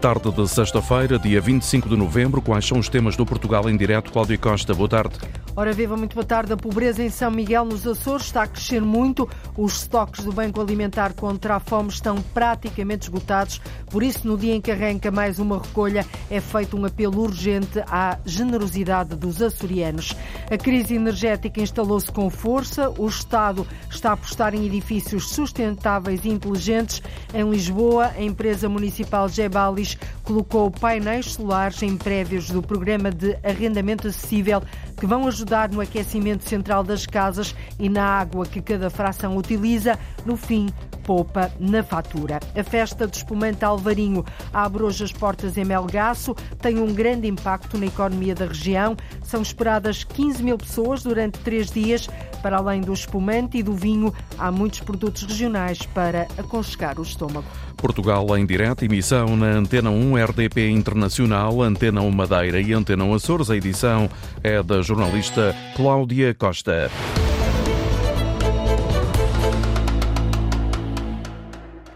Tarde de sexta-feira, dia 25 de novembro, quais são os temas do Portugal em direto? Cláudia Costa, boa tarde. Ora viva, muito boa tarde. A pobreza em São Miguel, nos Açores, está a crescer muito. Os estoques do Banco Alimentar contra a Fome estão praticamente esgotados. Por isso, no dia em que arranca mais uma recolha, é feito um apelo urgente à generosidade dos açorianos. A crise energética instalou-se com força. O Estado está a apostar em edifícios sustentáveis e inteligentes. Em Lisboa, a empresa municipal Gebalis colocou painéis solares em prédios do programa de arrendamento acessível que vão ajudar no aquecimento central das casas e na água que cada fração utiliza. No fim, poupa na fatura. A festa do espumante Alvarinho abre hoje as portas em Melgaço, tem um grande impacto na economia da região. São esperadas 15 mil pessoas durante três dias. Para além do espumante e do vinho, há muitos produtos regionais para aconchegar o estômago. Portugal em direto, emissão na Antena 1 RDP Internacional, Antena 1 Madeira e Antena 1 Açores. A edição é da jornalista Cláudia Costa.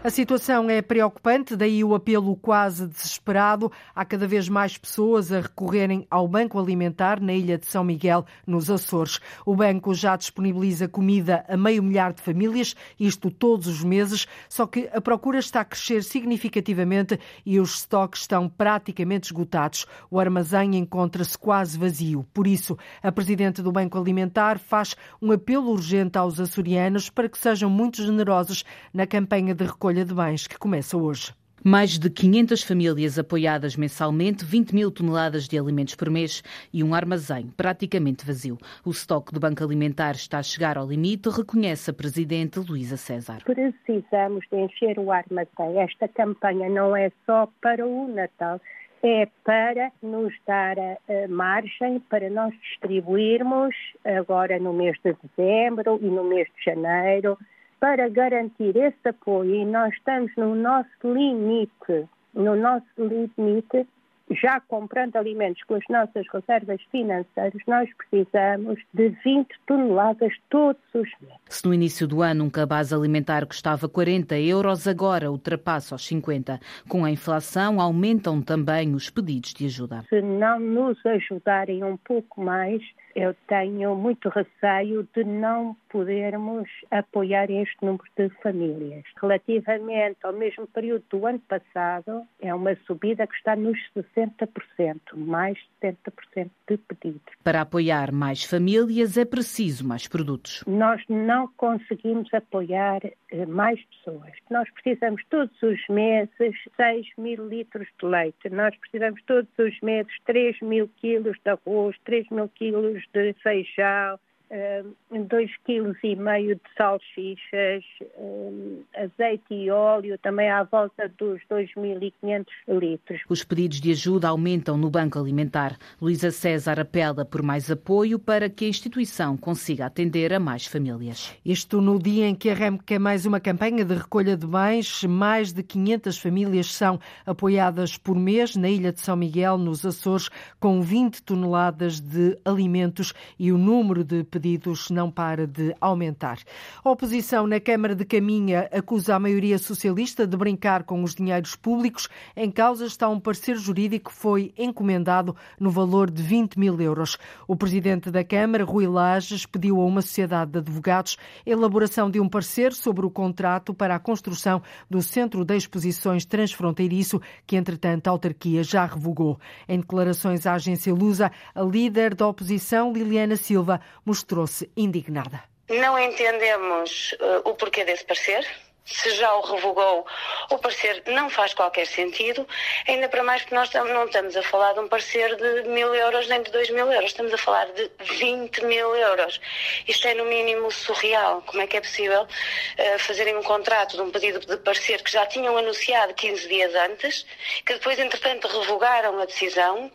A situação é preocupante, daí o apelo quase desesperado. Há cada vez mais pessoas a recorrerem ao Banco Alimentar na ilha de São Miguel, nos Açores. O banco já disponibiliza comida a meio milhar de famílias, isto todos os meses, só que a procura está a crescer significativamente e os estoques estão praticamente esgotados. O armazém encontra-se quase vazio. Por isso, a presidente do Banco Alimentar faz um apelo urgente aos açorianos para que sejam muito generosos na campanha de recolha recolha de bens que começa hoje. Mais de 500 famílias apoiadas mensalmente, 20 mil toneladas de alimentos por mês e um armazém praticamente vazio. O estoque do Banco Alimentar está a chegar ao limite, reconhece a Presidente Luísa César. Precisamos de encher o armazém. Esta campanha não é só para o Natal, é para nos dar a, a margem para nós distribuirmos agora no mês de dezembro e no mês de janeiro para garantir esse apoio, e nós estamos no nosso limite, no nosso limite, já comprando alimentos com as nossas reservas financeiras, nós precisamos de 20 toneladas todos os meses. Se no início do ano um cabaz alimentar custava 40 euros, agora ultrapassa os 50. Com a inflação, aumentam também os pedidos de ajuda. Se não nos ajudarem um pouco mais, eu tenho muito receio de não podermos apoiar este número de famílias. Relativamente ao mesmo período do ano passado, é uma subida que está nos 60%, mais de 70% de pedidos. Para apoiar mais famílias é preciso mais produtos. Nós não conseguimos apoiar eh, mais pessoas. Nós precisamos todos os meses 6 mil litros de leite, nós precisamos todos os meses 3 mil quilos de arroz, 3 mil quilos de Seixal, eh, 2,5 kg de salsichas, eh, azeite e óleo, também à volta dos 2.500 litros. Os pedidos de ajuda aumentam no Banco Alimentar. Luísa César apela por mais apoio para que a instituição consiga atender a mais famílias. Isto no dia em que arranca mais uma campanha de recolha de bens. Mais de 500 famílias são apoiadas por mês na Ilha de São Miguel, nos Açores, com 20 toneladas de alimentos e o número de pedidos pedidos não para de aumentar. A oposição na Câmara de Caminha acusa a maioria socialista de brincar com os dinheiros públicos. Em causa está um parecer jurídico que foi encomendado no valor de 20 mil euros. O presidente da Câmara, Rui Lages, pediu a uma sociedade de advogados a elaboração de um parecer sobre o contrato para a construção do Centro de Exposições Transfronteiriço, que entretanto a autarquia já revogou. Em declarações à agência Lusa, a líder da oposição, Liliana Silva, mostrou mostrou-se indignada. Não entendemos uh, o porquê desse parecer. Se já o revogou, o parecer não faz qualquer sentido, ainda para mais que nós não estamos a falar de um parecer de mil euros nem de dois mil euros, estamos a falar de 20 mil euros. Isto é no mínimo surreal. Como é que é possível uh, fazerem um contrato de um pedido de parecer que já tinham anunciado 15 dias antes, que depois, entretanto, revogaram a decisão,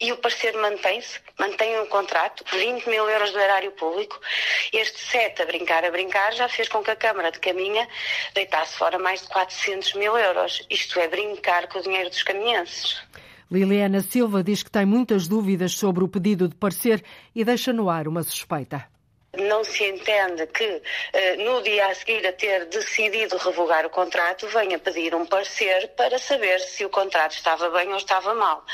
e o parecer mantém-se, mantém um contrato, 20 mil euros do erário público. Este sete a brincar, a brincar, já fez com que a Câmara de Caminha deitasse fora mais de 400 mil euros. Isto é brincar com o dinheiro dos caminhenses. Liliana Silva diz que tem muitas dúvidas sobre o pedido de parecer e deixa no ar uma suspeita não se entende que no dia a seguir a ter decidido revogar o contrato venha pedir um parecer para saber se o contrato estava bem ou estava mal.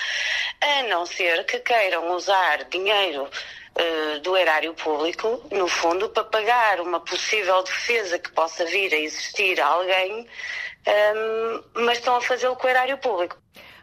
A não ser que queiram usar dinheiro do erário público, no fundo, para pagar uma possível defesa que possa vir a existir a alguém, mas estão a fazê-lo com o erário público.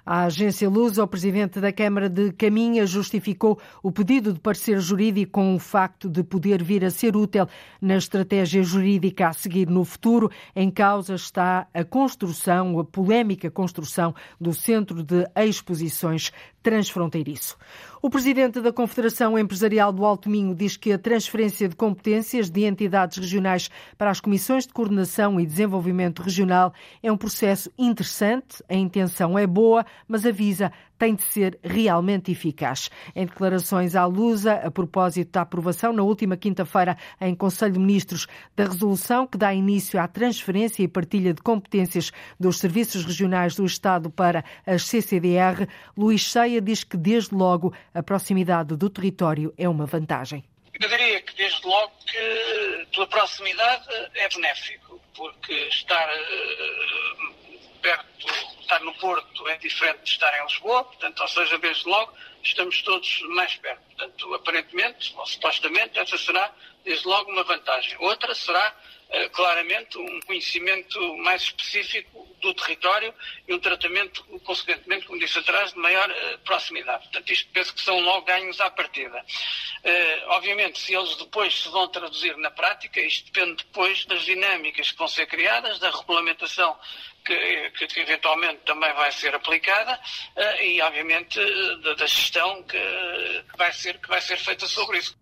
A agência Lusa, o presidente da Câmara de Caminha, justificou o pedido de parecer jurídico com o facto de poder vir a ser útil na estratégia jurídica a seguir no futuro. Em causa está a construção, a polémica construção do Centro de Exposições Transfronteiriço. O presidente da Confederação Empresarial do Alto Minho diz que a transferência de competências de entidades regionais para as comissões de coordenação e desenvolvimento regional é um processo interessante, a intenção é boa, mas avisa tem de ser realmente eficaz. Em declarações à Lusa, a propósito da aprovação na última quinta-feira em Conselho de Ministros da resolução que dá início à transferência e partilha de competências dos serviços regionais do Estado para as CCDR, Luís Cheia diz que desde logo a proximidade do território é uma vantagem. Eu diria que desde logo que pela proximidade é benéfico, porque estar uh, perto, estar no Porto é diferente de estar em Lisboa, portanto, ou seja, desde logo estamos todos mais perto. Portanto, aparentemente, ou supostamente, essa será desde logo uma vantagem. Outra será uh, claramente um conhecimento mais específico do território e um tratamento, consequentemente, como disse atrás, de maior uh, proximidade. Portanto, isto penso que são logo ganhos à partida. Uh, obviamente, se eles depois se vão traduzir na prática, isto depende depois das dinâmicas que vão ser criadas, da regulamentação que, que, eventualmente também vai ser aplicada e, obviamente, da que vai, ser, que vai ser feita sobre isso.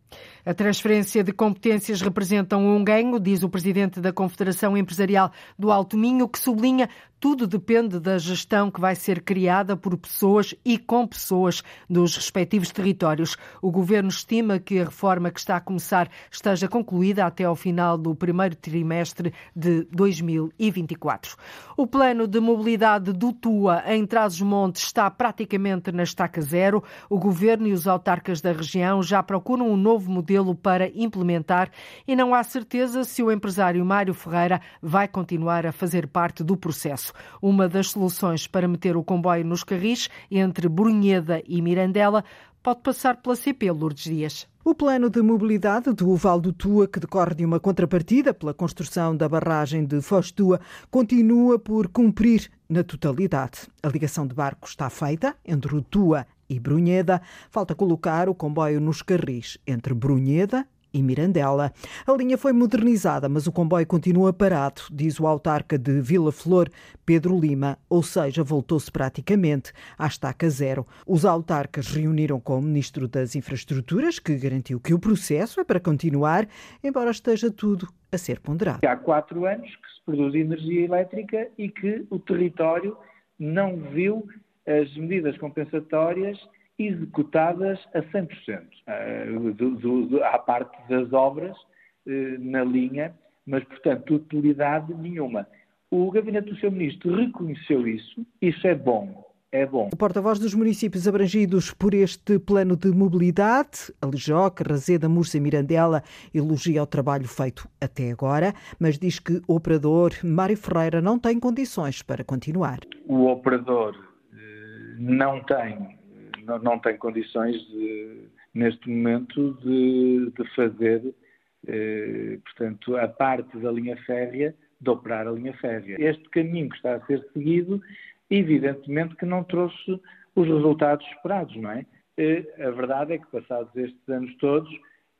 A transferência de competências representa um ganho, diz o presidente da Confederação Empresarial do Alto Minho, que sublinha tudo depende da gestão que vai ser criada por pessoas e com pessoas dos respectivos territórios. O governo estima que a reforma que está a começar esteja concluída até ao final do primeiro trimestre de 2024. O plano de mobilidade do TUA em Trás-os-Montes está praticamente na estaca zero. O governo e os autarcas da região já procuram um novo modelo para implementar e não há certeza se o empresário Mário Ferreira vai continuar a fazer parte do processo. Uma das soluções para meter o comboio nos carris entre Brunheda e Mirandela pode passar pela CP Lourdes Dias. O plano de mobilidade do Val do Tua, que decorre de uma contrapartida pela construção da barragem de Foz Tua, continua por cumprir na totalidade. A ligação de barco está feita entre o Tua e Brunheda. Falta colocar o comboio nos carris entre Brunheda e Mirandela. A linha foi modernizada, mas o comboio continua parado, diz o autarca de Vila Flor, Pedro Lima, ou seja, voltou-se praticamente à estaca zero. Os autarcas reuniram com o Ministro das Infraestruturas, que garantiu que o processo é para continuar, embora esteja tudo a ser ponderado. Há quatro anos que se produz energia elétrica e que o território não viu as medidas compensatórias executadas a 100%, uh, do, do, do, à parte das obras uh, na linha, mas, portanto, utilidade nenhuma. O gabinete do seu ministro reconheceu isso, isso é bom. É bom. O porta-voz dos municípios abrangidos por este plano de mobilidade, Alijoque, Razeda, Mursa e Mirandela, elogia o trabalho feito até agora, mas diz que o operador Mário Ferreira não tem condições para continuar. O operador eh, não tem não, não tem condições de, neste momento de, de fazer, eh, portanto, a parte da linha férrea, de operar a linha férrea. Este caminho que está a ser seguido, evidentemente que não trouxe os resultados esperados, não é? Eh, a verdade é que, passados estes anos todos,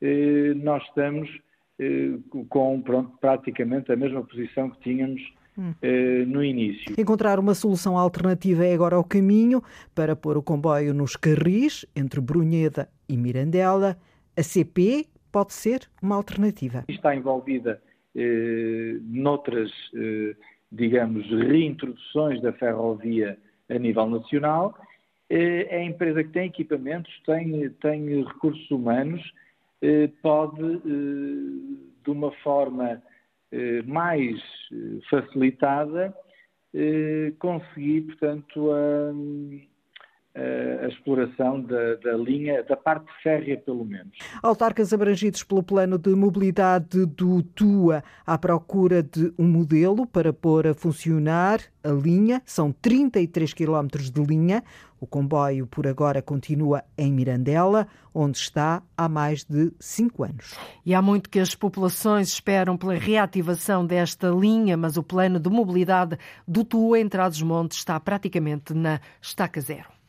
eh, nós estamos eh, com pronto, praticamente a mesma posição que tínhamos hum. uh, no início. Encontrar uma solução alternativa é agora o caminho para pôr o comboio nos carris entre Brunheda e Mirandela. A CP pode ser uma alternativa. Está envolvida uh, noutras, uh, digamos, reintroduções da ferrovia a nível nacional. É a empresa que tem equipamentos, tem, tem recursos humanos, pode, de uma forma mais eh, facilitada, eh, conseguir, portanto, a exploração da, da, linha, da parte férrea, pelo menos. Autarcas abrangidos pelo plano de mobilidade do TUA à procura de um modelo para pôr a funcionar a linha. São 33 quilómetros de linha. O comboio, por agora, continua em Mirandela, onde está há mais de cinco anos. E há muito que as populações esperam pela reativação desta linha, mas o plano de mobilidade do TUA em Trás-os-Montes está praticamente na estaca zero.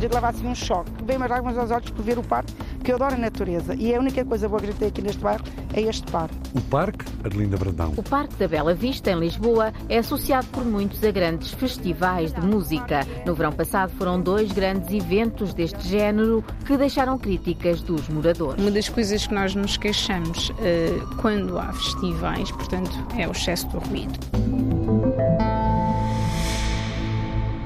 De levar assim um choque. Bem mais lágrimas aos olhos por ver o parque, que eu adoro a natureza. E a única coisa boa que a gente tem aqui neste bairro é este parque. O Parque Adelinda Brandão. O Parque da Bela Vista, em Lisboa, é associado por muitos a grandes festivais de música. No verão passado foram dois grandes eventos deste género que deixaram críticas dos moradores. Uma das coisas que nós nos queixamos uh, quando há festivais, portanto, é o excesso do ruído.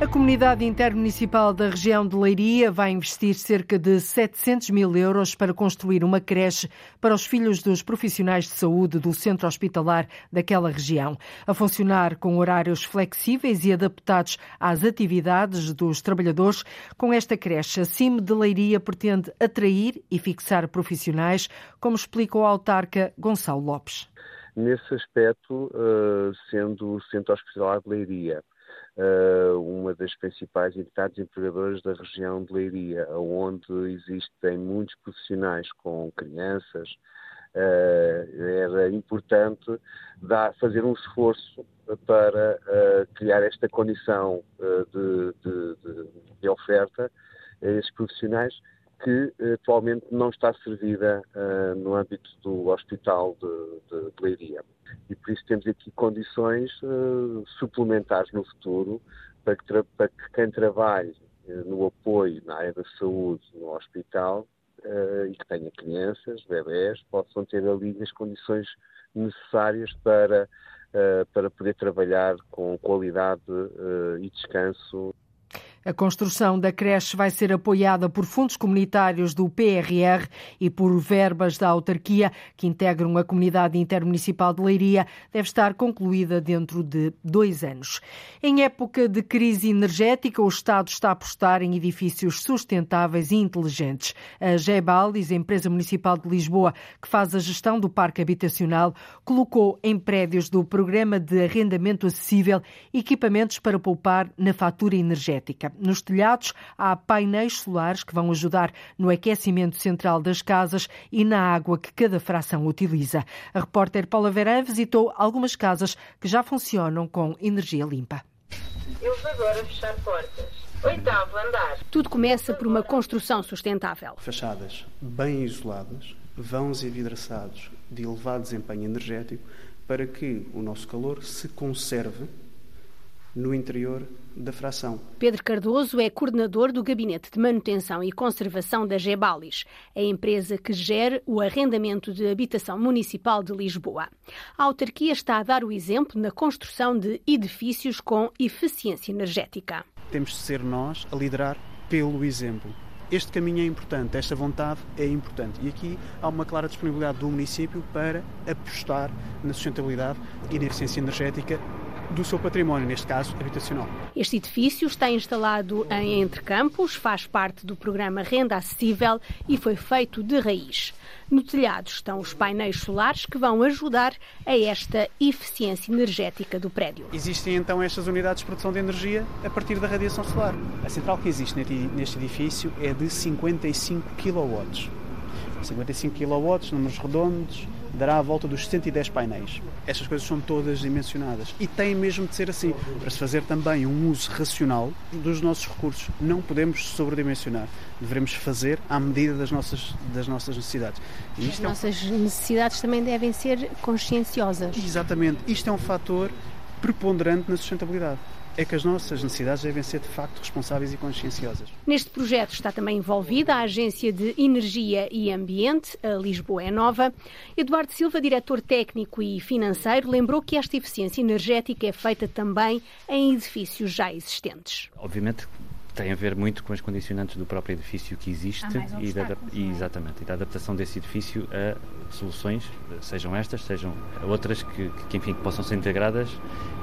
A Comunidade Intermunicipal da região de Leiria vai investir cerca de 700 mil euros para construir uma creche para os filhos dos profissionais de saúde do centro hospitalar daquela região. A funcionar com horários flexíveis e adaptados às atividades dos trabalhadores, com esta creche, a CIM de Leiria pretende atrair e fixar profissionais, como explica o autarca Gonçalo Lopes. Nesse aspecto, eh, sendo o centro hospitalar de Leiria uma das principais entidades empregadoras da região de Leiria, onde existem muitos profissionais com crianças. Uh, era importante dar, fazer um esforço para uh, criar esta condição de, de, de, de oferta a esses profissionais que atualmente não está servida uh, no âmbito do Hospital de, de, de, Leiria. E por isso temos aqui condições uh, suplementares no futuro para que, para que quem trabalhe uh, no apoio na área da saúde no hospital e que tenha crianças, bebés, possam ter ali as condições necessárias para, para poder trabalhar com qualidade e descanso a construção da creche vai ser apoiada por fundos comunitários do PRR e por verbas da autarquia que integram a comunidade intermunicipal de Leiria. Deve estar concluída dentro de dois anos. Em época de crise energética, o Estado está a apostar em edifícios sustentáveis e inteligentes. A Gebalis, empresa municipal de Lisboa, que faz a gestão do parque habitacional, colocou em prédios do programa de arrendamento acessível equipamentos para poupar na fatura energética. Nos telhados há painéis solares que vão ajudar no aquecimento central das casas e na água que cada fração utiliza. A repórter Paula Verã visitou algumas casas que já funcionam com energia limpa. Eu vou agora fechar portas. Oitavo andar. Tudo começa por uma construção sustentável. Fachadas bem isoladas, vãos envidraçados de elevado desempenho energético para que o nosso calor se conserve no interior da fração. Pedro Cardoso é coordenador do Gabinete de Manutenção e Conservação da Gebalis, a empresa que gera o arrendamento de habitação municipal de Lisboa. A autarquia está a dar o exemplo na construção de edifícios com eficiência energética. Temos de ser nós a liderar pelo exemplo. Este caminho é importante, esta vontade é importante. E aqui há uma clara disponibilidade do município para apostar na sustentabilidade e na eficiência energética do seu património, neste caso habitacional. Este edifício está instalado em Entre Campos, faz parte do programa Renda Acessível e foi feito de raiz. No telhado estão os painéis solares que vão ajudar a esta eficiência energética do prédio. Existem então estas unidades de produção de energia a partir da radiação solar. A central que existe neste edifício é de 55 kW. 55 kW, números redondos, dará a volta dos 110 painéis. Estas coisas são todas dimensionadas e tem mesmo de ser assim, para se fazer também um uso racional dos nossos recursos. Não podemos sobredimensionar, devemos fazer à medida das nossas, das nossas necessidades. As é um... nossas necessidades também devem ser conscienciosas. Exatamente, isto é um fator preponderante na sustentabilidade é que as nossas necessidades devem ser de facto responsáveis e conscienciosas. Neste projeto está também envolvida a Agência de Energia e Ambiente, a Lisboa é Nova. Eduardo Silva, diretor técnico e financeiro, lembrou que esta eficiência energética é feita também em edifícios já existentes. Obviamente tem a ver muito com as condicionantes do próprio edifício que existe e, da, e, é? exatamente, e da adaptação desse edifício a soluções, sejam estas, sejam outras que, que, enfim, que possam ser integradas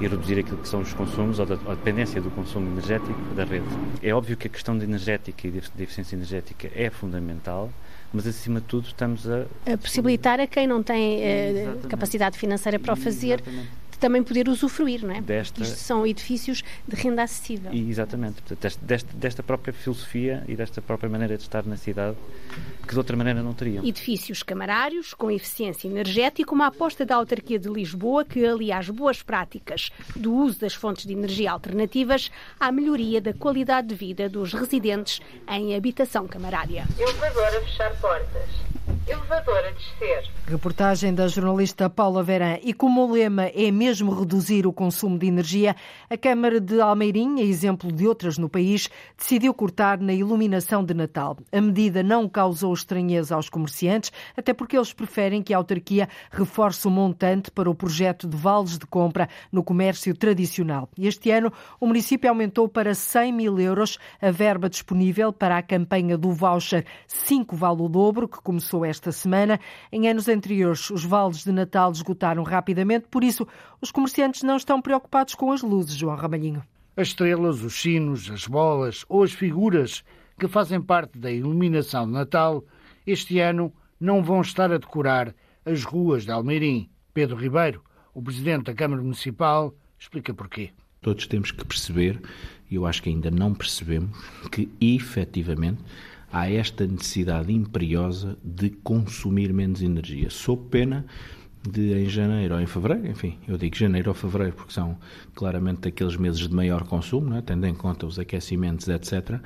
e reduzir aquilo que são os consumos ou, da, ou a dependência do consumo energético da rede. É óbvio que a questão de energética e de eficiência energética é fundamental, mas acima de tudo estamos a... A possibilitar a quem não tem uh, capacidade financeira para o fazer Exatamente também poder usufruir, não é? Desta... Isto são edifícios de renda acessível. E, exatamente, portanto, desta, desta própria filosofia e desta própria maneira de estar na cidade que de outra maneira não teriam. Edifícios camarários, com eficiência energética, uma aposta da autarquia de Lisboa que alia as boas práticas do uso das fontes de energia alternativas à melhoria da qualidade de vida dos residentes em habitação camarária. Elevador a fechar portas. Elevador a descer. Reportagem da jornalista Paula Verã. E como o lema é mesmo reduzir o consumo de energia, a Câmara de Almeirim, a exemplo de outras no país, decidiu cortar na iluminação de Natal. A medida não causou estranheza aos comerciantes, até porque eles preferem que a autarquia reforce o montante para o projeto de vales de compra no comércio tradicional. Este ano, o município aumentou para 100 mil euros a verba disponível para a campanha do voucher 5 vale o dobro, que começou esta semana. Em anos anteriores, os vales de Natal esgotaram rapidamente, por isso os comerciantes não estão preocupados com as luzes, João Ramalhinho. As estrelas, os sinos, as bolas ou as figuras que fazem parte da iluminação de Natal, este ano não vão estar a decorar as ruas de Almeirim. Pedro Ribeiro, o presidente da Câmara Municipal, explica porquê. Todos temos que perceber, e eu acho que ainda não percebemos, que efetivamente há esta necessidade imperiosa de consumir menos energia. Sob pena de em janeiro ou em fevereiro, enfim, eu digo janeiro ou fevereiro porque são claramente aqueles meses de maior consumo, é? tendo em conta os aquecimentos, etc.,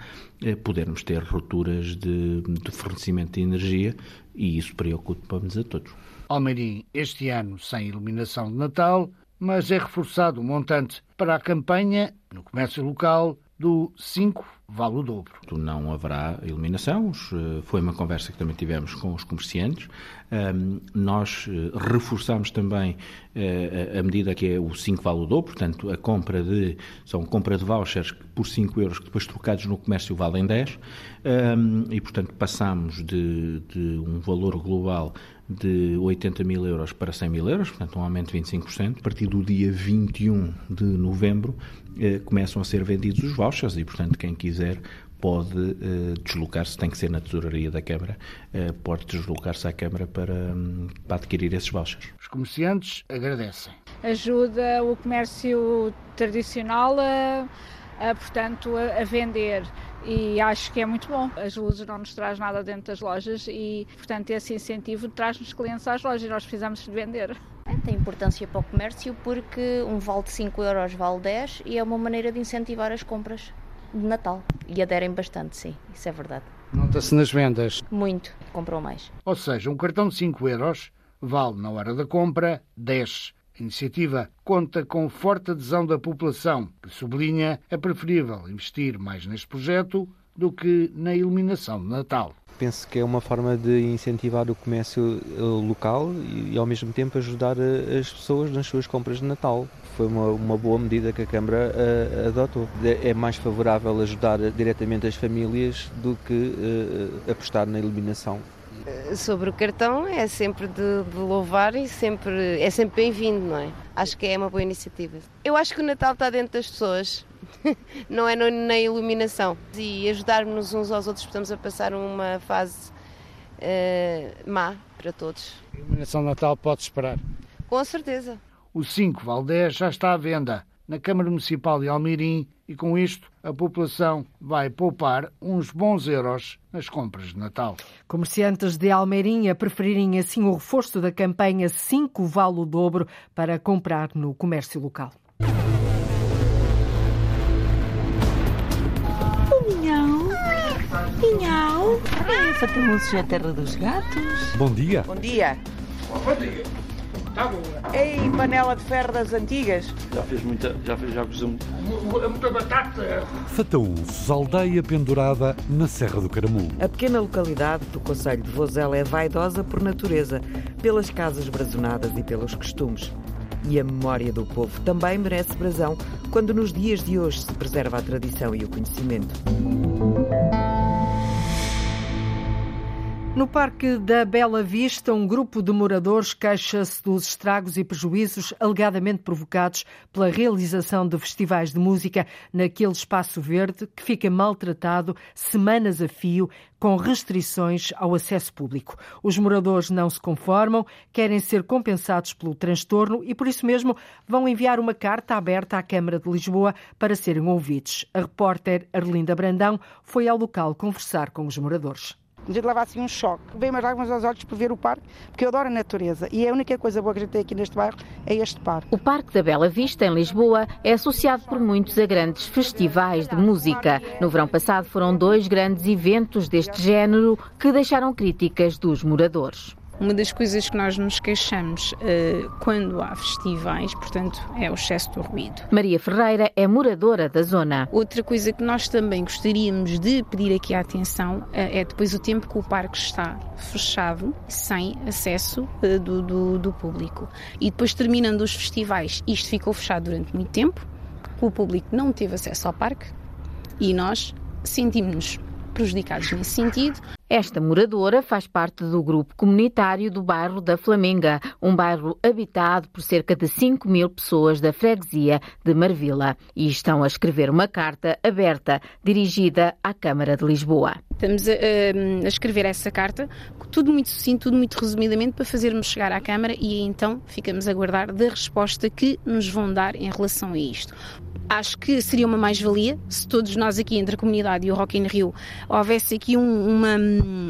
é, podermos ter rupturas de, de fornecimento de energia e isso preocupa-nos a todos. Almeirim, este ano sem iluminação de Natal, mas é reforçado o montante para a campanha no comércio local do 5 vale o dobro. Não haverá eliminação, eh, foi uma conversa que também tivemos com os comerciantes. Nós eh, reforçamos também eh, a medida que é o 5 vale o dobro, portanto, a compra de, são compra de vouchers por 5 euros que depois trocados no comércio valem 10 e, portanto, passamos de, de um valor global de 80 mil euros para 100 mil euros, portanto um aumento de 25%. A partir do dia 21 de novembro começam a ser vendidos os vouchers e, portanto, quem quiser pode eh, deslocar-se, tem que ser na tesouraria da Câmara, eh, pode deslocar-se à Câmara para, hum, para adquirir esses vouchers. Os comerciantes agradecem. Ajuda o comércio tradicional a, a portanto, a, a vender e acho que é muito bom. As luzes não nos traz nada dentro das lojas e, portanto, esse incentivo traz-nos clientes às lojas e nós precisamos de vender. Tem importância para o comércio porque um vale de 5 euros vale 10 e é uma maneira de incentivar as compras de Natal. E aderem bastante, sim, isso é verdade. Nota-se nas vendas? Muito, compram mais. Ou seja, um cartão de 5 euros vale na hora da compra 10. A iniciativa conta com forte adesão da população, que sublinha é preferível investir mais neste projeto do que na iluminação de Natal. Penso que é uma forma de incentivar o comércio eh, local e, ao mesmo tempo, ajudar eh, as pessoas nas suas compras de Natal. Foi uma, uma boa medida que a Câmara uh, adotou. É mais favorável ajudar diretamente as famílias do que uh, apostar na iluminação sobre o cartão é sempre de, de, louvar e sempre, é sempre bem-vindo, não é? Acho que é uma boa iniciativa. Eu acho que o Natal está dentro das pessoas, não é na iluminação. E ajudarmos uns aos outros, estamos a passar uma fase uh, má para todos. A iluminação de Natal pode esperar? Com certeza. O 5 Valdés já está à venda na Câmara Municipal de Almirim e com isto a população vai poupar uns bons euros nas compras de Natal. Comerciantes de Almeirinha preferirem assim o reforço da campanha 5 vale o dobro para comprar no comércio local. Minhão, minhão, é a terra dos gatos. Bom dia. Bom dia. Bom dia. Tá bom. Ei, panela de ferro das antigas. Já fez muita, já fez, já cozinhou muita batata. Fataúços, aldeia pendurada na Serra do Caramulo. A pequena localidade do Conselho de Vozela é vaidosa por natureza, pelas casas brazonadas e pelos costumes. E a memória do povo também merece brasão quando nos dias de hoje se preserva a tradição e o conhecimento. No Parque da Bela Vista, um grupo de moradores queixa-se dos estragos e prejuízos alegadamente provocados pela realização de festivais de música naquele espaço verde que fica maltratado semanas a fio com restrições ao acesso público. Os moradores não se conformam, querem ser compensados pelo transtorno e, por isso mesmo, vão enviar uma carta aberta à Câmara de Lisboa para serem ouvidos. A repórter Arlinda Brandão foi ao local conversar com os moradores gente leva assim um choque. Vem mais lágrimas aos olhos por ver o parque, porque eu adoro a natureza e a única coisa boa que a gente tem aqui neste bairro é este parque. O Parque da Bela Vista, em Lisboa, é associado por muitos a grandes festivais de música. No verão passado foram dois grandes eventos deste género que deixaram críticas dos moradores. Uma das coisas que nós nos queixamos uh, quando há festivais, portanto, é o excesso do ruído. Maria Ferreira é moradora da zona. Outra coisa que nós também gostaríamos de pedir aqui a atenção uh, é depois o tempo que o parque está fechado, sem acesso uh, do, do, do público. E depois, terminando os festivais, isto ficou fechado durante muito tempo, o público não teve acesso ao parque e nós sentimos-nos prejudicados nesse sentido. Esta moradora faz parte do grupo comunitário do bairro da Flamenga, um bairro habitado por cerca de 5 mil pessoas da freguesia de Marvila, e estão a escrever uma carta aberta dirigida à Câmara de Lisboa. Estamos a, a escrever essa carta, tudo muito sucinto, tudo muito resumidamente, para fazermos chegar à Câmara e então ficamos a aguardar da resposta que nos vão dar em relação a isto. Acho que seria uma mais-valia se todos nós aqui entre a comunidade e o Rock in Rio houvesse aqui um, uma,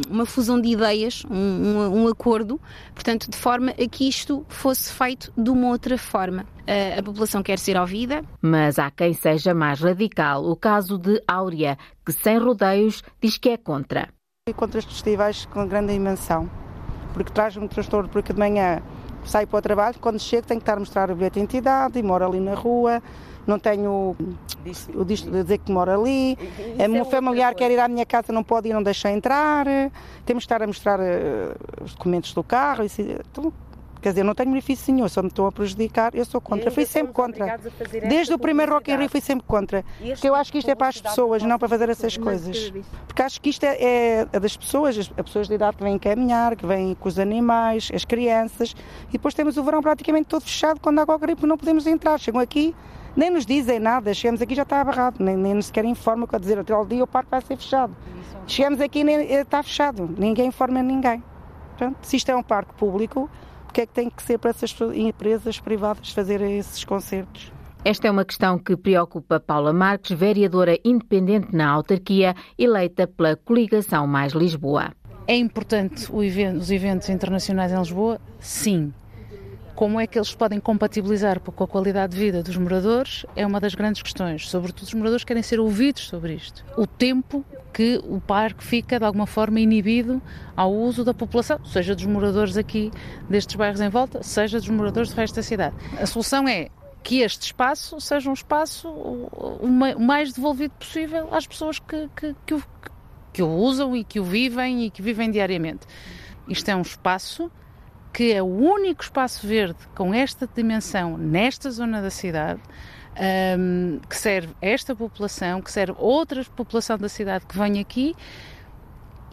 uma fusão de ideias, um, um, um, acordo, portanto, de forma a que isto fosse feito de uma outra forma. A, a população quer ser ouvida. Mas há quem seja mais radical. O caso de Áurea, que sem rodeios diz que é contra. E contra estes festivais com grande dimensão, porque traz-me um transtorno, porque de manhã saio para o trabalho, quando chego tenho que estar a mostrar o bilhete de identidade e moro ali na rua não tenho o disco de dizer que moro ali, o é meu familiar quer ir à minha casa, não pode ir, não deixa entrar, temos de estar a mostrar uh, os documentos do carro, isso, então, Quer dizer, não tenho benefício nenhum, só me estão a prejudicar, eu sou contra. Fui sempre contra. Desde o primeiro Rock in Rio fui sempre contra. Porque eu acho que isto é para as pessoas, não para fazer essas coisas. Porque acho que isto é, é das pessoas, as pessoas de idade que vêm caminhar, que vêm com os animais, as crianças. E depois temos o verão praticamente todo fechado, quando há qualquer gripe não podemos entrar. Chegam aqui, nem nos dizem nada, chegamos aqui já está abarrado, nem, nem sequer informam, quer dizer, até ao dia o parque vai ser fechado. Chegamos aqui nem, eh, está fechado, ninguém informa ninguém. Portanto, se isto é um parque público, porque é que tem que ser para essas empresas privadas fazerem esses concertos? Esta é uma questão que preocupa Paula Marques, vereadora independente na autarquia, eleita pela coligação Mais Lisboa. É importante evento, os eventos internacionais em Lisboa? Sim. Como é que eles podem compatibilizar com a qualidade de vida dos moradores é uma das grandes questões. Sobretudo os moradores querem ser ouvidos sobre isto. O tempo que o parque fica de alguma forma inibido ao uso da população, seja dos moradores aqui destes bairros em volta, seja dos moradores do resto da cidade. A solução é que este espaço seja um espaço o mais devolvido possível às pessoas que, que, que, o, que o usam e que o vivem e que vivem diariamente. Isto é um espaço que é o único espaço verde com esta dimensão nesta zona da cidade. Um, que serve esta população, que serve outra população da cidade que vem aqui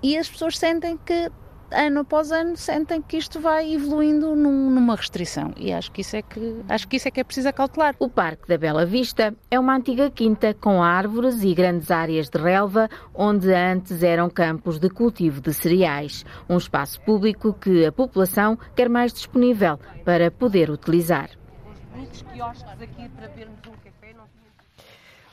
e as pessoas sentem que ano após ano sentem que isto vai evoluindo num, numa restrição e acho que isso é que acho que isso é que é preciso acautelar. O Parque da Bela Vista é uma antiga quinta com árvores e grandes áreas de relva onde antes eram campos de cultivo de cereais, um espaço público que a população quer mais disponível para poder utilizar. Muitos quiosques aqui para vermos um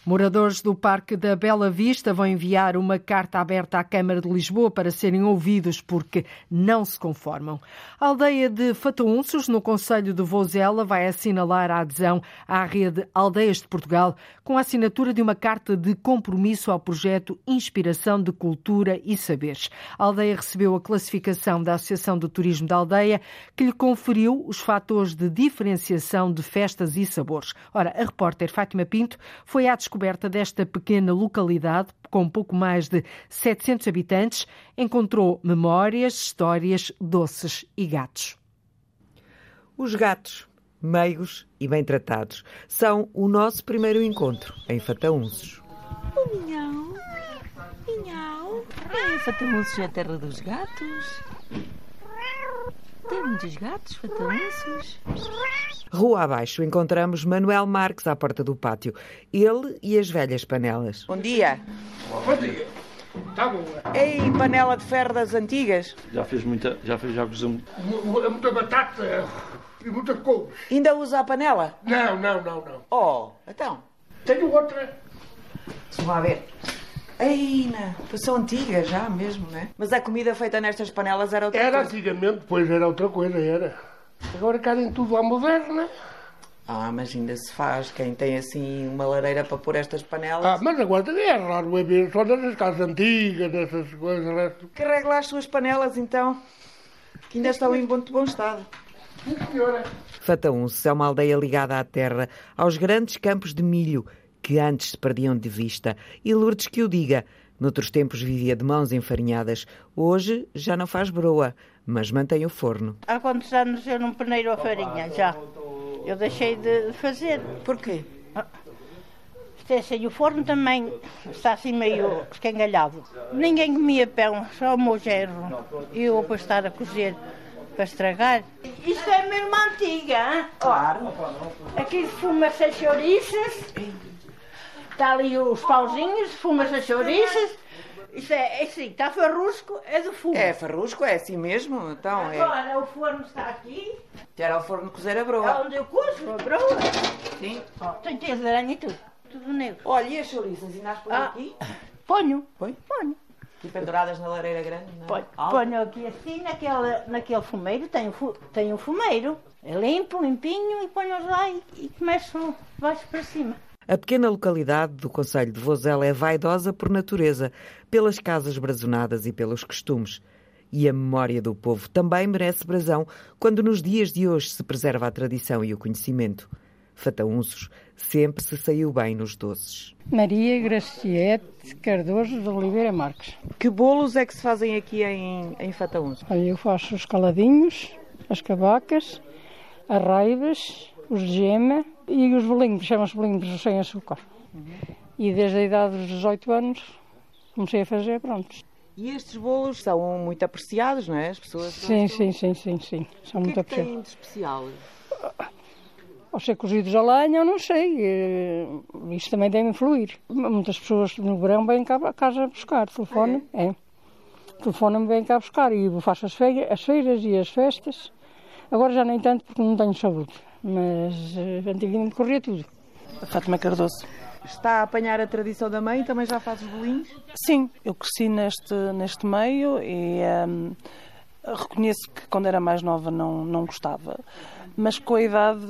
Moradores do Parque da Bela Vista vão enviar uma carta aberta à Câmara de Lisboa para serem ouvidos porque não se conformam. A aldeia de Fataunços, no Conselho de Vozela, vai assinalar a adesão à rede Aldeias de Portugal com a assinatura de uma carta de compromisso ao projeto Inspiração de Cultura e Saberes. A aldeia recebeu a classificação da Associação do Turismo da Aldeia, que lhe conferiu os fatores de diferenciação de festas e sabores. Ora, a repórter Fátima Pinto foi à descoberta desta pequena localidade, com pouco mais de 700 habitantes, encontrou memórias, histórias, doces e gatos. Os gatos meigos e bem tratados. São o nosso primeiro encontro em Fataunços. O minhão, minhão. É, Fataunços é a terra dos gatos. Tem muitos gatos, Fataunços. Rua abaixo encontramos Manuel Marques à porta do pátio. Ele e as velhas panelas. Bom dia. Bom dia. Está boa. Ei, panela de ferro das antigas. Já fez muita. Já fez, já cozeu. Muita batata e muita couve. Ainda usa a panela? Não, não, não, não. Oh, então. Tenho outra. Vamos lá ver. Não. São antigas já mesmo, né? Mas a comida feita nestas panelas era outra era coisa. Era antigamente, depois era outra coisa, era. Agora querem tudo à moderna. Ah, mas ainda se faz. Quem tem assim uma lareira para pôr estas panelas. Ah, mas agora é raro é ver só nessas casas antigas, nessas coisas. Resto. Carregue lá as suas panelas então, que ainda estão em muito bom estado. Sim, senhora. Fataunço é uma aldeia ligada à terra, aos grandes campos de milho que antes se perdiam de vista. E Lourdes que o diga. Noutros tempos vivia de mãos enfarinhadas. Hoje já não faz broa, mas mantém o forno. Há quantos anos eu não peneiro a farinha? Já. Eu deixei de fazer. Porquê? Isto é assim, o forno também está assim meio escangalhado. Ninguém comia pão, só o meu gerro. E eu vou estar a cozer para estragar. Isto é mesmo antiga, hein? Claro. Aqui fuma-se as chouriças. Está ali os pauzinhos, fuma-se as chouriças. Isso é, é assim, está farrusco, é do fumo. É, farrusco, é assim mesmo. Então, Agora é... o forno está aqui. Era o forno cozer a É broa. onde eu cozo a broa. Sim. Oh, tem teias de aranha e tudo. Tudo negro. Olha, e as chouriças? Ainda as põe Ah. aqui? Ponho. Põe? Ponho. E penduradas na lareira grande? Não é? Ponho, ponho aqui assim, naquele, naquele fumeiro, tem, um fu- tem um fumeiro. É limpo, limpinho, e ponho lá e, e começo baixo para cima. A pequena localidade do Conselho de Vozela é vaidosa por natureza, pelas casas brazonadas e pelos costumes. E a memória do povo também merece brasão quando nos dias de hoje se preserva a tradição e o conhecimento. Fataunços sempre se saiu bem nos doces. Maria Graciete Cardoso de Oliveira Marques. Que bolos é que se fazem aqui em, em Fataunço? Olha, eu faço os caladinhos, as cabacas, as raivas, os gema e os bolinhos, chamam-se bolinhos sem açúcar. E desde a idade dos 18 anos comecei a fazer, pronto. E estes bolos são muito apreciados, não é? As pessoas Sim, sim, sim, sim, sim. São O que muito é que têm de especial? Ao ser cozidos a lenha, eu não sei. eh, Isso também deve influir. Muitas pessoas no verão vêm cá a casa buscar, telefone, é. Telefone-me vêm cá buscar e faço as feiras, as feiras e as festas. Agora já nem tanto porque não tenho saúde, mas eh, antigamente corria tudo. Fátima Cardoso. Está a apanhar a tradição da mãe? Também já faz os bolinhos? Sim, eu cresci neste, neste meio e hum, reconheço que quando era mais nova não, não gostava. Mas com a idade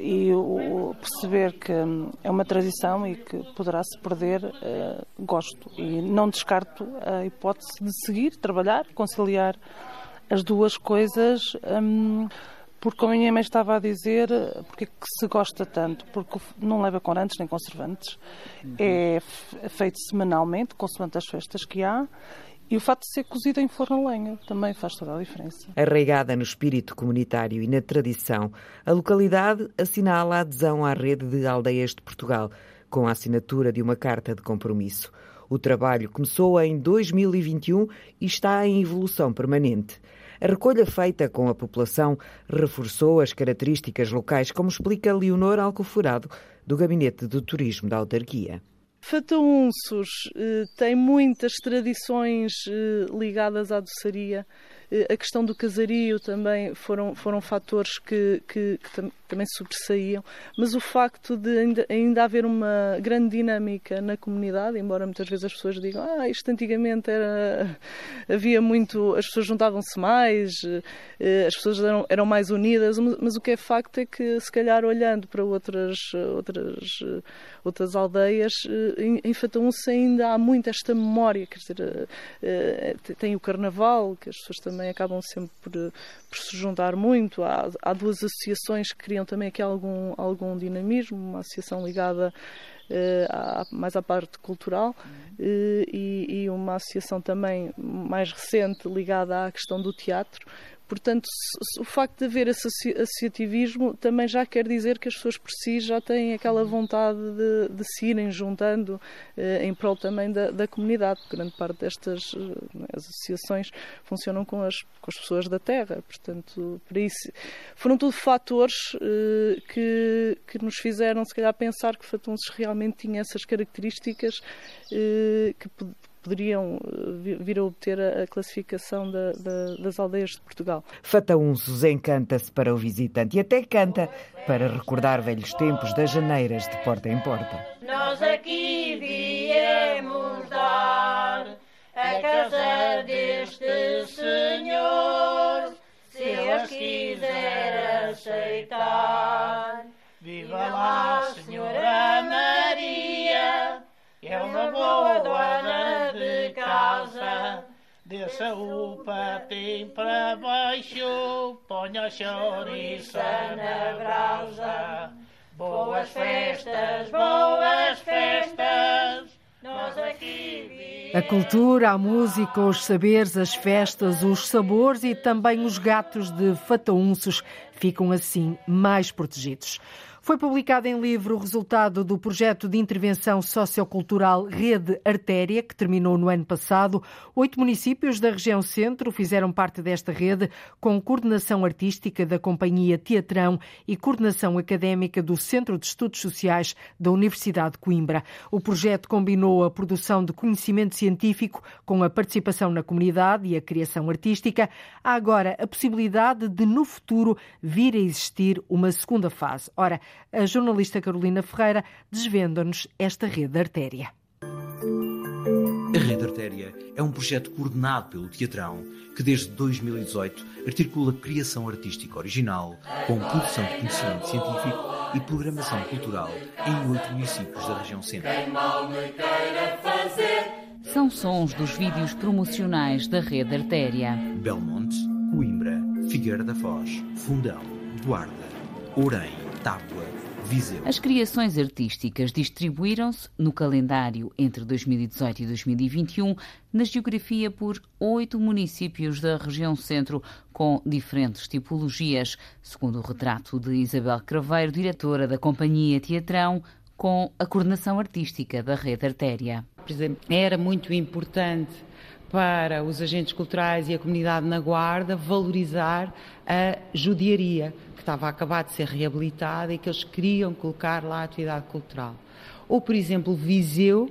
e o perceber que hum, é uma tradição e que poderá se perder, eh, gosto. E não descarto a hipótese de seguir, trabalhar, conciliar as duas coisas. hum, porque, como a minha mãe estava a dizer, porque é que se gosta tanto? Porque não leva corantes nem conservantes. É f- feito semanalmente, consoante as festas que há. E o facto de ser cozido em forno a lenha também faz toda a diferença. Arraigada no espírito comunitário e na tradição, a localidade assinala a adesão à rede de aldeias de Portugal, com a assinatura de uma carta de compromisso. O trabalho começou em 2021 e está em evolução permanente. A recolha feita com a população reforçou as características locais, como explica Leonor Alcoforado, do Gabinete do Turismo da Autarquia. Fataunços eh, tem muitas tradições eh, ligadas à doçaria. Eh, a questão do casario também foram, foram fatores que, que, que tam- também sobressaíam, mas o facto de ainda, ainda haver uma grande dinâmica na comunidade, embora muitas vezes as pessoas digam ah, isto antigamente era havia muito, as pessoas juntavam-se mais, eh, as pessoas eram, eram mais unidas, mas, o que é facto é que se calhar olhando para outras, outras, outras aldeias, eh, em, em Fataunço ainda há muito esta memória, quer dizer, eh, eh, tem o carnaval, que as pessoas também acabam sempre por, eh, por se juntar muito, há, há duas associações que criam também aqui algum, algum dinamismo, uma associação ligada eh, à- mais à parte cultural eh, e, e uma associação também mais recente ligada à questão do teatro, Portanto, o facto de haver associativismo também já quer dizer que as pessoas por si já têm aquela vontade de, de se irem juntando eh, em prol também da, da comunidade. Grande parte destas eh, associações funcionam com as, com as pessoas da terra. Portanto, isso, foram tudo fatores eh, que, que nos fizeram, se calhar, pensar que Fatunces realmente tinha essas características eh, que poderiam eh, vir a obter a classificação da, da, das aldeias de Portugal. Fataunços encanta-se para o visitante e até canta para recordar velhos tempos das janeiras de porta em porta. Nós aqui viemos dar a casa deste senhor, se ele quiser aceitar. Viva lá, Senhora Maria, é uma boa dona de casa. Desça o patim para baixo, ponha a chouriça na brasa. Boas festas, boas festas, nós aqui A cultura, a música, os saberes, as festas, os sabores e também os gatos de fataunços ficam assim mais protegidos. Foi publicado em livro o resultado do projeto de intervenção sociocultural Rede Artéria, que terminou no ano passado. Oito municípios da região centro fizeram parte desta rede, com coordenação artística da Companhia Teatrão e coordenação académica do Centro de Estudos Sociais da Universidade de Coimbra. O projeto combinou a produção de conhecimento científico com a participação na comunidade e a criação artística. Há agora a possibilidade de, no futuro, vir a existir uma segunda fase. Ora, a jornalista Carolina Ferreira desvenda-nos esta rede artéria. A Rede Artéria é um projeto coordenado pelo Teatrão, que desde 2018 articula criação artística original, com produção de conhecimento científico e programação cultural em oito municípios da região centro. São sons dos vídeos promocionais da Rede Artéria. Belmonte, Coimbra, Figueira da Foz, Fundão, Guarda, Orem, Tábua, Viseu. As criações artísticas distribuíram-se no calendário entre 2018 e 2021 na geografia por oito municípios da região centro com diferentes tipologias, segundo o retrato de Isabel Craveiro, diretora da Companhia Teatrão, com a coordenação artística da Rede Artéria. Por exemplo, era muito importante para os agentes culturais e a comunidade na Guarda valorizar a judiaria, estava a acabar de ser reabilitada e que eles queriam colocar lá a atividade cultural. Ou, por exemplo, Viseu,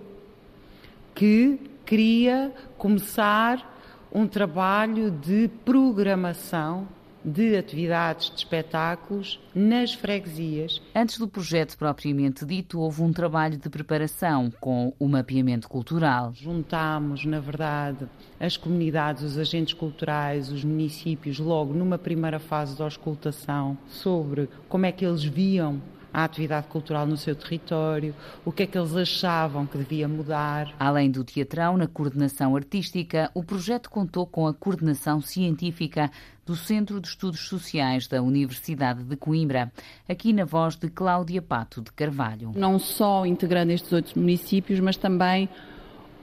que queria começar um trabalho de programação de atividades de espetáculos nas freguesias. Antes do projeto propriamente dito, houve um trabalho de preparação com o mapeamento cultural. Juntámos, na verdade, as comunidades, os agentes culturais, os municípios, logo numa primeira fase de auscultação sobre como é que eles viam a atividade cultural no seu território, o que é que eles achavam que devia mudar. Além do teatrão, na coordenação artística, o projeto contou com a coordenação científica do Centro de Estudos Sociais da Universidade de Coimbra, aqui na voz de Cláudia Pato de Carvalho. Não só integrando estes outros municípios, mas também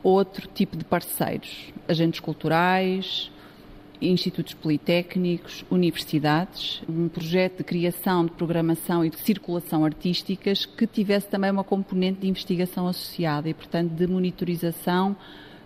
outro tipo de parceiros, agentes culturais, institutos politécnicos, universidades, um projeto de criação de programação e de circulação artísticas que tivesse também uma componente de investigação associada e, portanto, de monitorização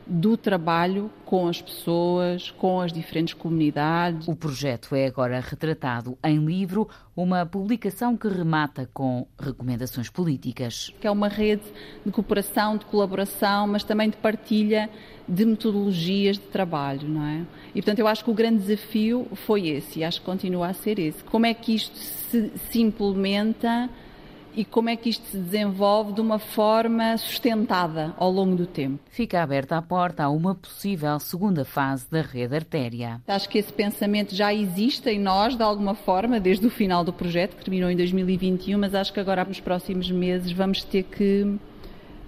do trabalho com as pessoas, com as diferentes comunidades. O projeto é agora retratado em livro, uma publicação que remata com recomendações políticas. Que é uma rede de cooperação, de colaboração, mas também de partilha de metodologias de trabalho, não é? E portanto eu acho que o grande desafio foi esse e acho que continua a ser esse. Como é que isto se, se implementa e como é que isto se desenvolve de uma forma sustentada ao longo do tempo. Fica aberta a porta a uma possível segunda fase da rede artéria. Acho que esse pensamento já existe em nós, de alguma forma, desde o final do projeto, que terminou em 2021, mas acho que agora, nos próximos meses, vamos ter que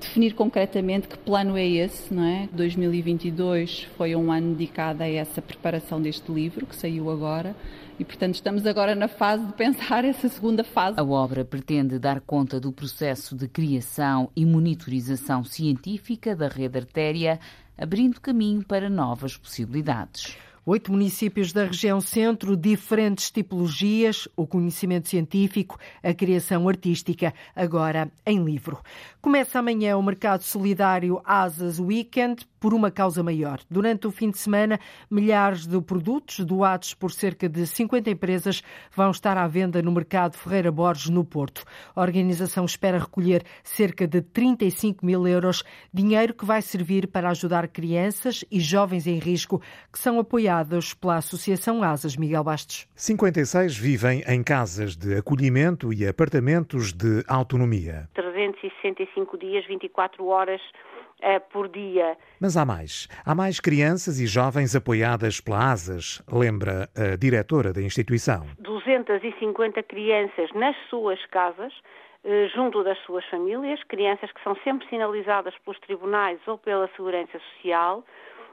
definir concretamente que plano é esse, não é? 2022 foi um ano dedicado a essa preparação deste livro, que saiu agora, e, portanto, estamos agora na fase de pensar essa segunda fase. A obra pretende dar conta do processo de criação e monitorização científica da rede artéria, abrindo caminho para novas possibilidades. Oito municípios da região centro, diferentes tipologias, o conhecimento científico, a criação artística, agora em livro. Começa amanhã o mercado solidário Asas Weekend por uma causa maior. Durante o fim de semana, milhares de produtos doados por cerca de 50 empresas vão estar à venda no mercado Ferreira Borges, no Porto. A organização espera recolher cerca de 35 mil euros, dinheiro que vai servir para ajudar crianças e jovens em risco que são apoiados pela Associação Asas Miguel Bastos. 56 vivem em casas de acolhimento e apartamentos de autonomia. 365 dias, 24 horas por dia. Mas há mais. Há mais crianças e jovens apoiadas pela ASAS, lembra a diretora da instituição. 250 crianças nas suas casas, eh, junto das suas famílias, crianças que são sempre sinalizadas pelos tribunais ou pela Segurança Social,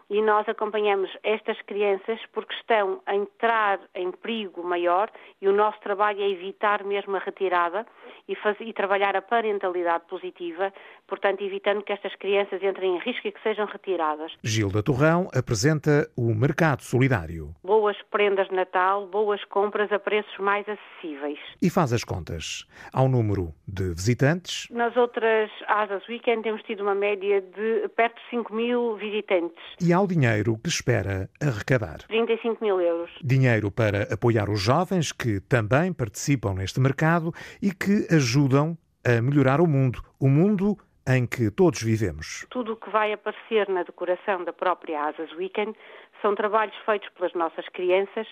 e nós acompanhamos estas crianças porque estão a entrar em perigo maior e o nosso trabalho é evitar mesmo a retirada e, fazer, e trabalhar a parentalidade positiva, portanto, evitando que estas crianças entrem em risco e que sejam retiradas. Gilda Torrão apresenta o Mercado Solidário. Boas prendas de Natal, boas compras a preços mais acessíveis. E faz as contas. Ao número de visitantes. Nas outras Asas Weekend temos tido uma média de perto de 5 mil visitantes. E ao dinheiro que espera arrecadar. 35 mil euros. Dinheiro para apoiar os jovens que também participam neste mercado e que ajudam a melhorar o mundo. O mundo em que todos vivemos. Tudo o que vai aparecer na decoração da própria Asas Weekend são trabalhos feitos pelas nossas crianças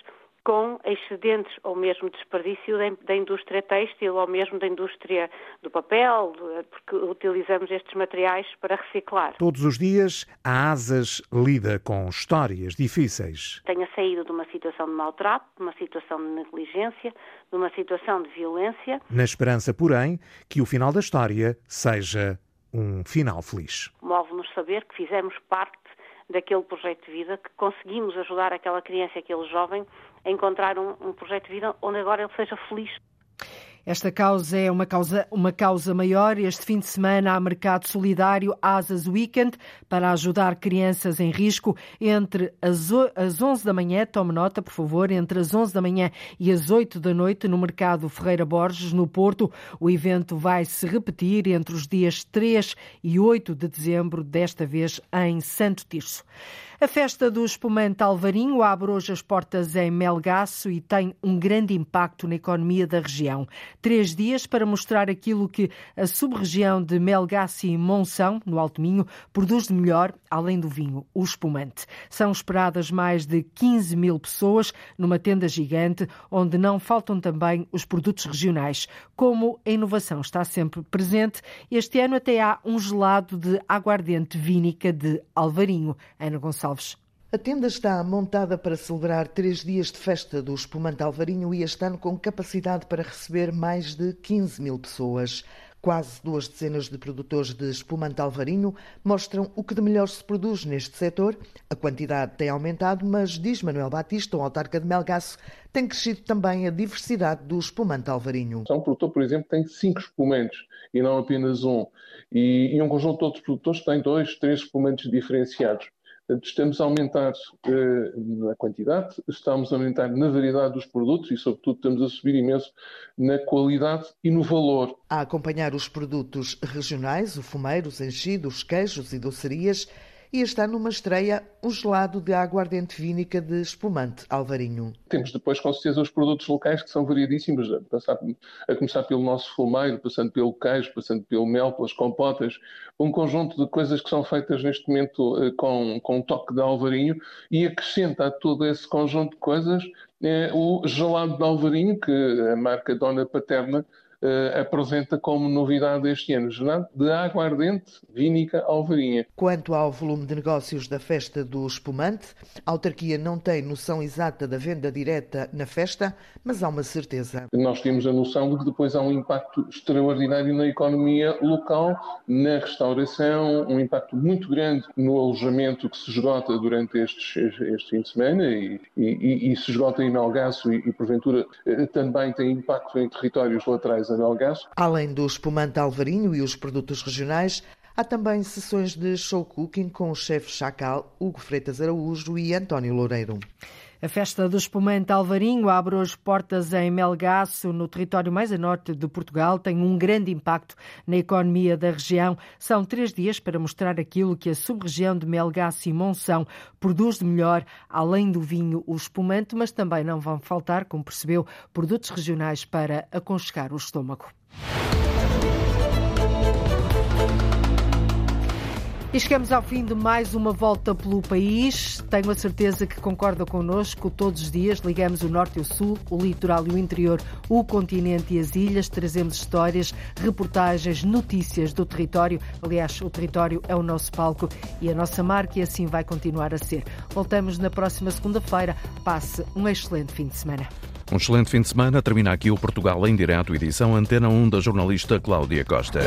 com excedentes ou mesmo desperdício da indústria têxtil ou mesmo da indústria do papel, porque utilizamos estes materiais para reciclar. Todos os dias, a ASAS lida com histórias difíceis. Tenha saído de uma situação de maltrato, de uma situação de negligência, de uma situação de violência. Na esperança, porém, que o final da história seja um final feliz. Move-nos saber que fizemos parte daquele projeto de vida, que conseguimos ajudar aquela criança, aquele jovem, a encontrar um, um projeto de vida onde agora ele seja feliz. Esta causa é uma causa, uma causa maior. Este fim de semana há mercado solidário Asas Weekend para ajudar crianças em risco entre as, as 11 da manhã, tome nota, por favor, entre as 11 da manhã e as 8 da noite no mercado Ferreira Borges, no Porto. O evento vai se repetir entre os dias 3 e 8 de dezembro, desta vez em Santo Tirso. A festa do espumante Alvarinho abre hoje as portas em Melgaço e tem um grande impacto na economia da região. Três dias para mostrar aquilo que a sub-região de Melgaço e Monção, no Alto Minho, produz de melhor, além do vinho, o espumante. São esperadas mais de 15 mil pessoas numa tenda gigante, onde não faltam também os produtos regionais. Como a inovação está sempre presente, este ano até há um gelado de aguardente vínica de Alvarinho. Ana Gonçalves Gonçalves. A tenda está montada para celebrar três dias de festa do espumante Alvarinho e este ano com capacidade para receber mais de 15 mil pessoas. Quase duas dezenas de produtores de espumante alvarinho mostram o que de melhor se produz neste setor. A quantidade tem aumentado, mas, diz Manuel Batista, um autarca de Melgaço, tem crescido também a diversidade do espumante alvarinho. Um produtor, por exemplo, tem cinco espumantes e não apenas um. E, e um conjunto de outros produtores tem dois, três espumantes diferenciados. Portanto, estamos a aumentar uh, na quantidade, estamos a aumentar na variedade dos produtos e, sobretudo, estamos a subir imenso na qualidade e no valor. A acompanhar os produtos regionais, o fumeiro, os enchidos, queijos e docerias, e está numa estreia um gelado de aguardente vínica de espumante Alvarinho. Temos depois, com certeza, os produtos locais que são variedíssimos, a, passar, a começar pelo nosso fumeiro, passando pelo queijo, passando pelo mel, pelas compotas, um conjunto de coisas que são feitas neste momento eh, com, com um toque de Alvarinho e acrescenta a todo esse conjunto de coisas é, o gelado de Alvarinho, que a marca Dona Paterna uh, apresenta como novidade este ano, gelado de aguardente vínica alvarinha. Quanto ao volume de negócios da festa do espumante, a autarquia não tem noção exata da venda direta na festa, mas há uma certeza. Nós temos a noção de que depois há um impacto extraordinário na economia local, na restauração, um impacto muito grande no alojamento que se esgota durante estes, este fim de semana e, e, e se esgota em Melgaço e, e porventura eh, também tem impacto em territórios laterais Melgaço. Além do espumante alvarinho e os produtos regionais, Há também sessões de show cooking com o chefe Chacal, Hugo Freitas Araújo e António Loureiro. A festa do espumante Alvarinho abre hoje portas em Melgaço, no território mais a norte de Portugal. Tem um grande impacto na economia da região. São três dias para mostrar aquilo que a sub-região de Melgaço e Monção produz de melhor, além do vinho, o espumante, mas também não vão faltar, como percebeu, produtos regionais para aconchegar o estômago. E chegamos ao fim de mais uma volta pelo país. Tenho a certeza que concorda connosco. Todos os dias ligamos o norte e o sul, o litoral e o interior, o continente e as ilhas. Trazemos histórias, reportagens, notícias do território. Aliás, o território é o nosso palco e a nossa marca e assim vai continuar a ser. Voltamos na próxima segunda-feira. Passe um excelente fim de semana. Um excelente fim de semana. Termina aqui o Portugal em Direto, edição Antena 1 da jornalista Cláudia Costa.